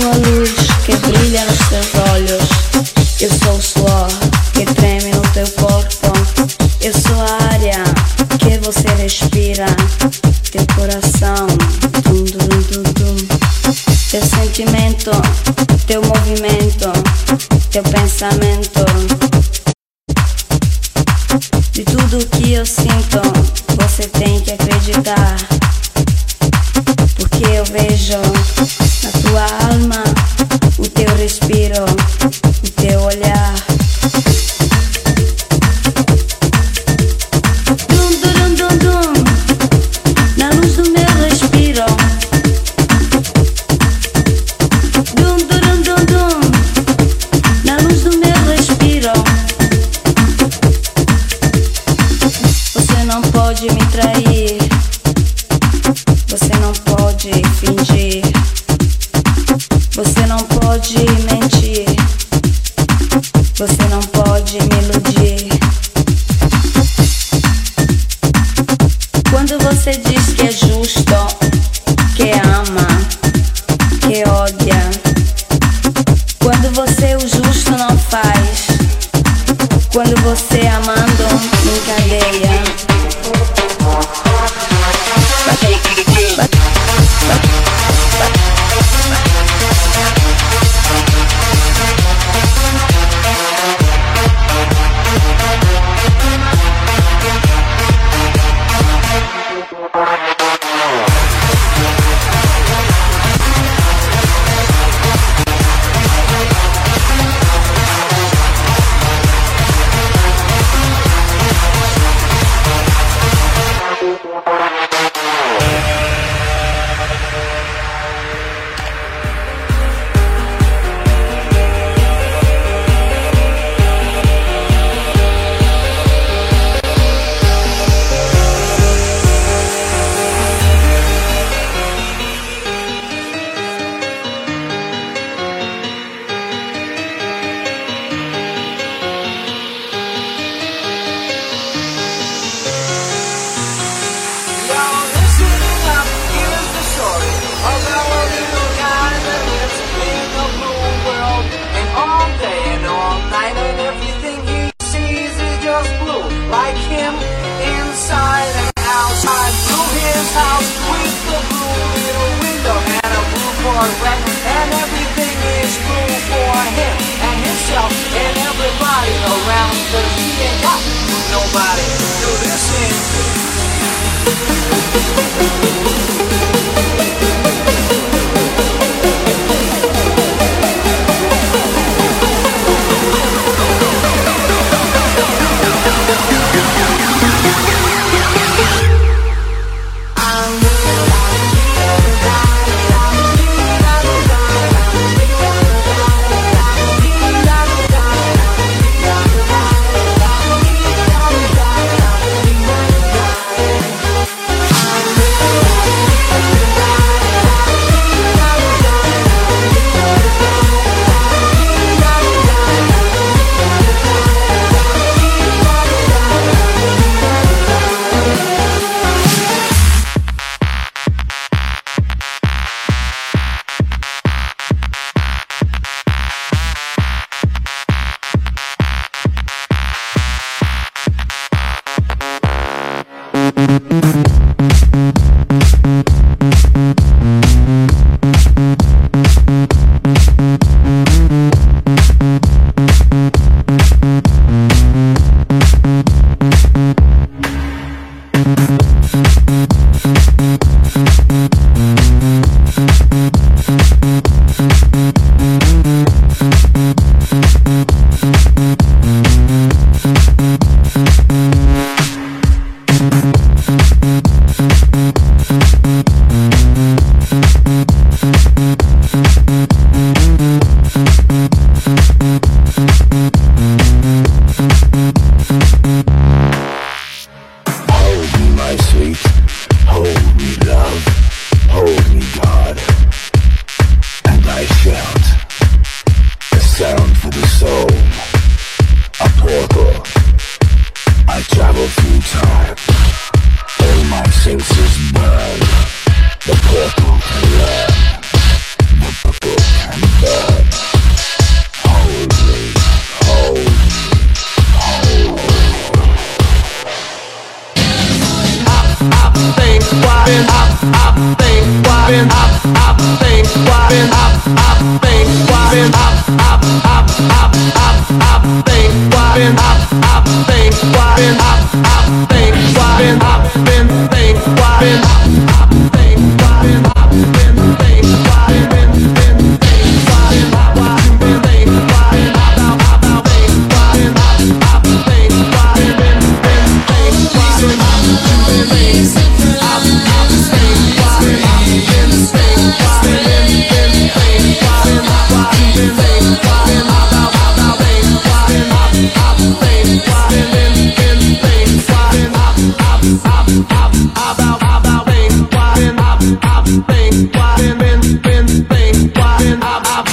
sou a luz que brilha nos teus olhos. Eu sou o suor que treme no teu corpo. Eu sou a área que você respira. Teu coração, dum, dum, dum, dum. Teu sentimento, teu movimento, teu pensamento. Você não pode mentir. Você não pode me iludir. Quando você diz que é justo, que ama, que odia. Quando você o justo não faz. Quando você amando me encadeia.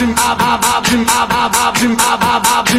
option, option, option, option, option, option, option, option, option, option, option, option,